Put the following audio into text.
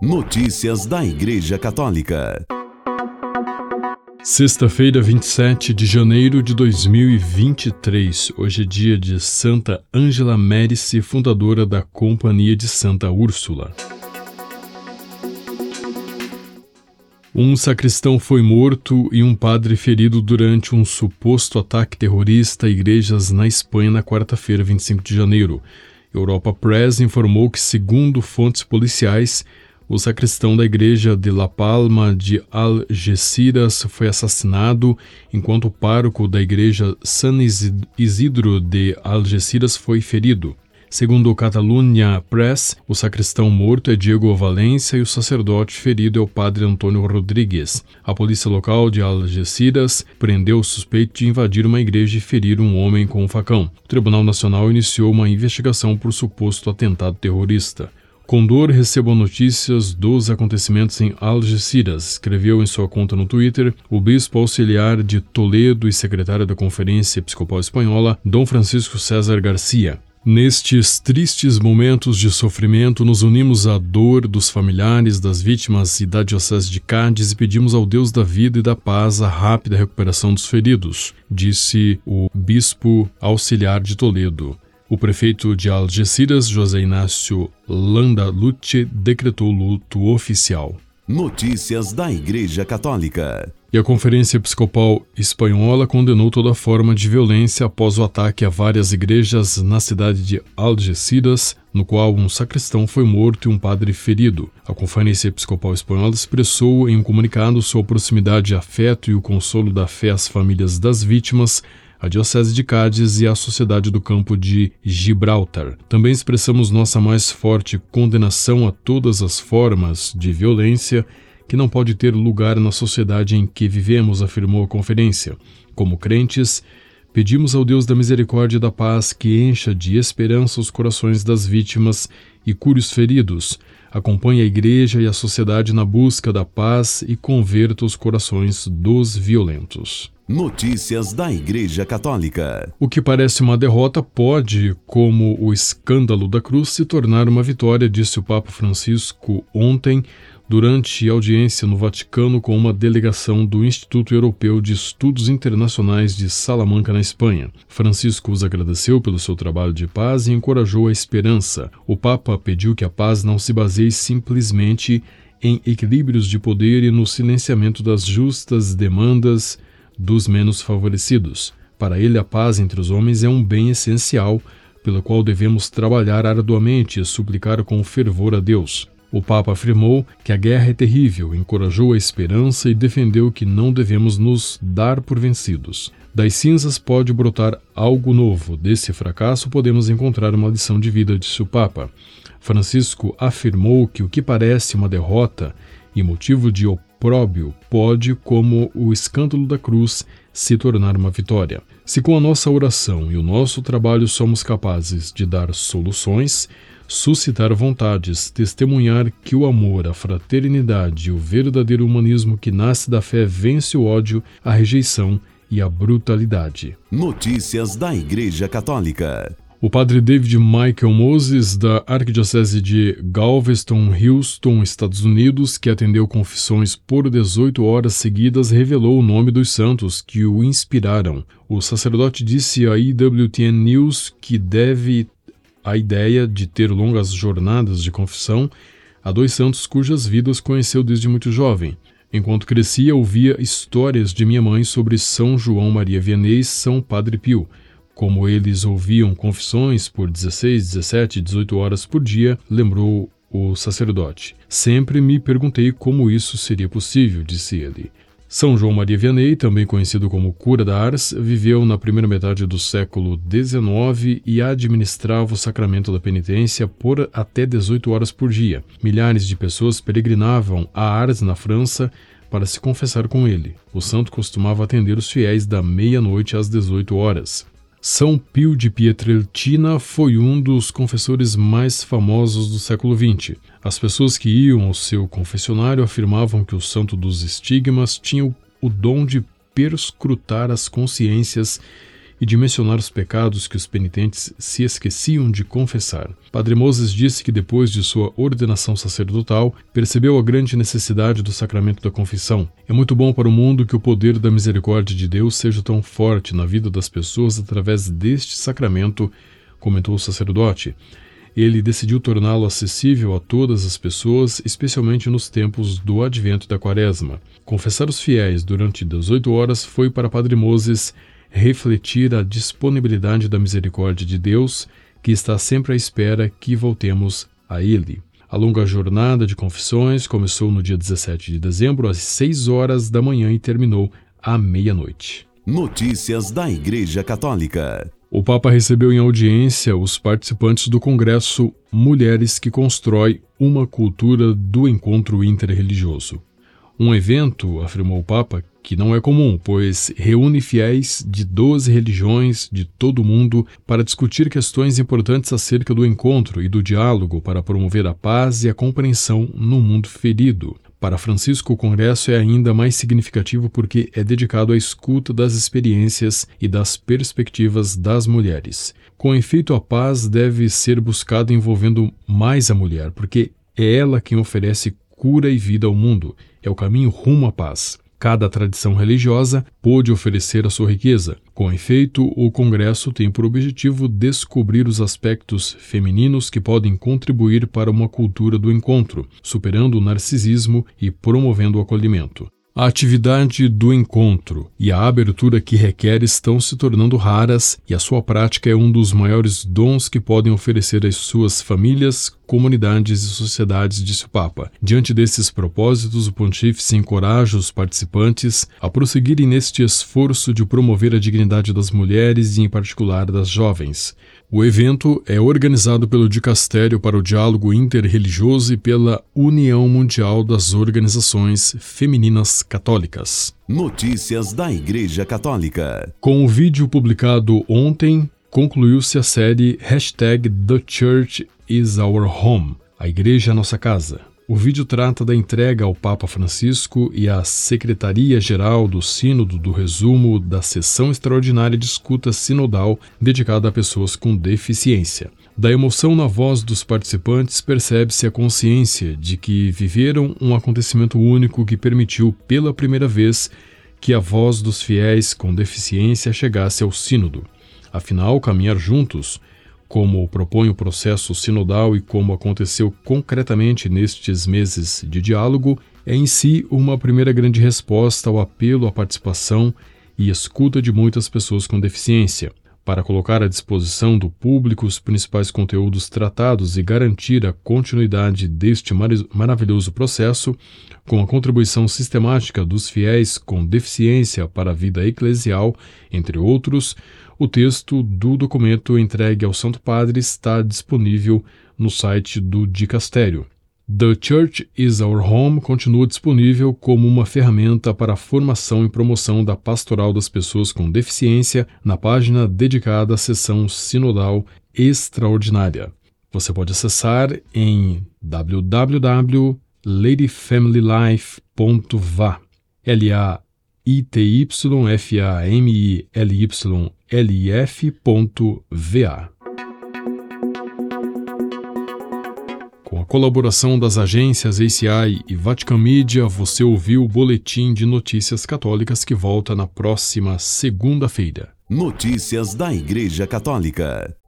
Notícias da Igreja Católica. Sexta-feira, 27 de janeiro de 2023. Hoje é dia de Santa Ângela Médici, fundadora da Companhia de Santa Úrsula. Um sacristão foi morto e um padre ferido durante um suposto ataque terrorista a igrejas na Espanha na quarta-feira, 25 de janeiro. Europa Press informou que, segundo fontes policiais, o sacristão da igreja de La Palma de Algeciras foi assassinado, enquanto o pároco da igreja San Isidro de Algeciras foi ferido. Segundo o Catalunya Press, o sacristão morto é Diego Valência e o sacerdote ferido é o padre Antônio Rodrigues. A polícia local de Algeciras prendeu o suspeito de invadir uma igreja e ferir um homem com um facão. O Tribunal Nacional iniciou uma investigação por suposto atentado terrorista. Condor recebeu notícias dos acontecimentos em Algeciras. Escreveu em sua conta no Twitter o bispo auxiliar de Toledo e secretário da Conferência Episcopal Espanhola, Dom Francisco César Garcia. Nestes tristes momentos de sofrimento, nos unimos à dor dos familiares das vítimas e da Diocese de Cádiz e pedimos ao Deus da vida e da paz a rápida recuperação dos feridos, disse o bispo auxiliar de Toledo. O prefeito de Algeciras, José Inácio Landaluce, decretou luto oficial. Notícias da Igreja Católica. E a Conferência Episcopal Espanhola condenou toda forma de violência após o ataque a várias igrejas na cidade de Algeciras, no qual um sacristão foi morto e um padre ferido. A Conferência Episcopal Espanhola expressou em um comunicado sua proximidade, afeto e o consolo da fé às famílias das vítimas a Diocese de Cádiz e a Sociedade do Campo de Gibraltar. Também expressamos nossa mais forte condenação a todas as formas de violência que não pode ter lugar na sociedade em que vivemos, afirmou a conferência. Como crentes, pedimos ao Deus da misericórdia e da paz que encha de esperança os corações das vítimas e cure os feridos, acompanhe a Igreja e a sociedade na busca da paz e converta os corações dos violentos. Notícias da Igreja Católica. O que parece uma derrota pode, como o escândalo da cruz, se tornar uma vitória, disse o Papa Francisco ontem, durante audiência no Vaticano com uma delegação do Instituto Europeu de Estudos Internacionais de Salamanca, na Espanha. Francisco os agradeceu pelo seu trabalho de paz e encorajou a esperança. O Papa pediu que a paz não se baseie simplesmente em equilíbrios de poder e no silenciamento das justas demandas dos menos favorecidos. Para ele, a paz entre os homens é um bem essencial, pelo qual devemos trabalhar arduamente e suplicar com fervor a Deus. O Papa afirmou que a guerra é terrível, encorajou a esperança e defendeu que não devemos nos dar por vencidos. Das cinzas pode brotar algo novo. Desse fracasso podemos encontrar uma lição de vida, disse o Papa. Francisco afirmou que o que parece uma derrota e motivo de opróbio pode, como o escândalo da cruz, se tornar uma vitória. Se com a nossa oração e o nosso trabalho somos capazes de dar soluções, suscitar vontades, testemunhar que o amor, a fraternidade e o verdadeiro humanismo que nasce da fé vence o ódio, a rejeição e a brutalidade. Notícias da Igreja Católica. O padre David Michael Moses, da Arquidiocese de Galveston, Houston, Estados Unidos, que atendeu confissões por 18 horas seguidas, revelou o nome dos santos que o inspiraram. O sacerdote disse à EWTN News que deve a ideia de ter longas jornadas de confissão a dois santos cujas vidas conheceu desde muito jovem. Enquanto crescia, ouvia histórias de minha mãe sobre São João Maria Vianney e São Padre Pio. Como eles ouviam confissões por 16, 17, 18 horas por dia, lembrou o sacerdote. Sempre me perguntei como isso seria possível, disse ele. São João Maria Vianney, também conhecido como Cura da Ars, viveu na primeira metade do século XIX e administrava o sacramento da penitência por até 18 horas por dia. Milhares de pessoas peregrinavam a Ars, na França, para se confessar com ele. O santo costumava atender os fiéis da meia-noite às 18 horas. São Pio de Pietrelcina foi um dos confessores mais famosos do século XX. As pessoas que iam ao seu confessionário afirmavam que o santo dos estigmas tinha o dom de perscrutar as consciências e de mencionar os pecados que os penitentes se esqueciam de confessar. Padre Moses disse que depois de sua ordenação sacerdotal, percebeu a grande necessidade do sacramento da confissão. É muito bom para o mundo que o poder da misericórdia de Deus seja tão forte na vida das pessoas através deste sacramento, comentou o sacerdote ele decidiu torná-lo acessível a todas as pessoas, especialmente nos tempos do advento da quaresma. Confessar os fiéis durante 18 horas foi para Padre Moses refletir a disponibilidade da misericórdia de Deus, que está sempre à espera que voltemos a Ele. A longa jornada de confissões começou no dia 17 de dezembro, às 6 horas da manhã, e terminou à meia-noite. Notícias da Igreja Católica. O Papa recebeu em audiência os participantes do Congresso Mulheres que Constrói uma Cultura do Encontro Interreligioso. Um evento, afirmou o Papa, que não é comum, pois reúne fiéis de 12 religiões de todo o mundo para discutir questões importantes acerca do encontro e do diálogo para promover a paz e a compreensão no mundo ferido. Para Francisco, o Congresso é ainda mais significativo porque é dedicado à escuta das experiências e das perspectivas das mulheres. Com efeito, a paz deve ser buscada envolvendo mais a mulher, porque é ela quem oferece cura e vida ao mundo, é o caminho rumo à paz. Cada tradição religiosa pôde oferecer a sua riqueza. Com efeito, o Congresso tem por objetivo descobrir os aspectos femininos que podem contribuir para uma cultura do encontro, superando o narcisismo e promovendo o acolhimento. A atividade do encontro e a abertura que requer estão se tornando raras e a sua prática é um dos maiores dons que podem oferecer às suas famílias, comunidades e sociedades, disse o Papa. Diante desses propósitos, o pontífice encoraja os participantes a prosseguirem neste esforço de promover a dignidade das mulheres e, em particular, das jovens. O evento é organizado pelo Dicastério para o Diálogo Interreligioso e pela União Mundial das Organizações Femininas Católicas. Notícias da Igreja Católica. Com o vídeo publicado ontem, concluiu-se a série Hashtag The Church is Our Home. A Igreja é Nossa Casa. O vídeo trata da entrega ao Papa Francisco e à Secretaria-Geral do Sínodo do resumo da sessão extraordinária de escuta sinodal dedicada a pessoas com deficiência. Da emoção na voz dos participantes percebe-se a consciência de que viveram um acontecimento único que permitiu, pela primeira vez, que a voz dos fiéis com deficiência chegasse ao Sínodo. Afinal, caminhar juntos como propõe o processo sinodal e como aconteceu concretamente nestes meses de diálogo, é em si uma primeira grande resposta ao apelo à participação e escuta de muitas pessoas com deficiência, para colocar à disposição do público os principais conteúdos tratados e garantir a continuidade deste mar maravilhoso processo, com a contribuição sistemática dos fiéis com deficiência para a vida eclesial, entre outros, o texto do documento entregue ao Santo Padre está disponível no site do Dicastério. The Church is Our Home continua disponível como uma ferramenta para a formação e promoção da pastoral das pessoas com deficiência na página dedicada à sessão sinodal extraordinária. Você pode acessar em www.ladyfamilylife.va. L-A ityfamilylif.va. Com a colaboração das agências ACI e Vatican Media, você ouviu o Boletim de Notícias Católicas que volta na próxima segunda-feira. Notícias da Igreja Católica.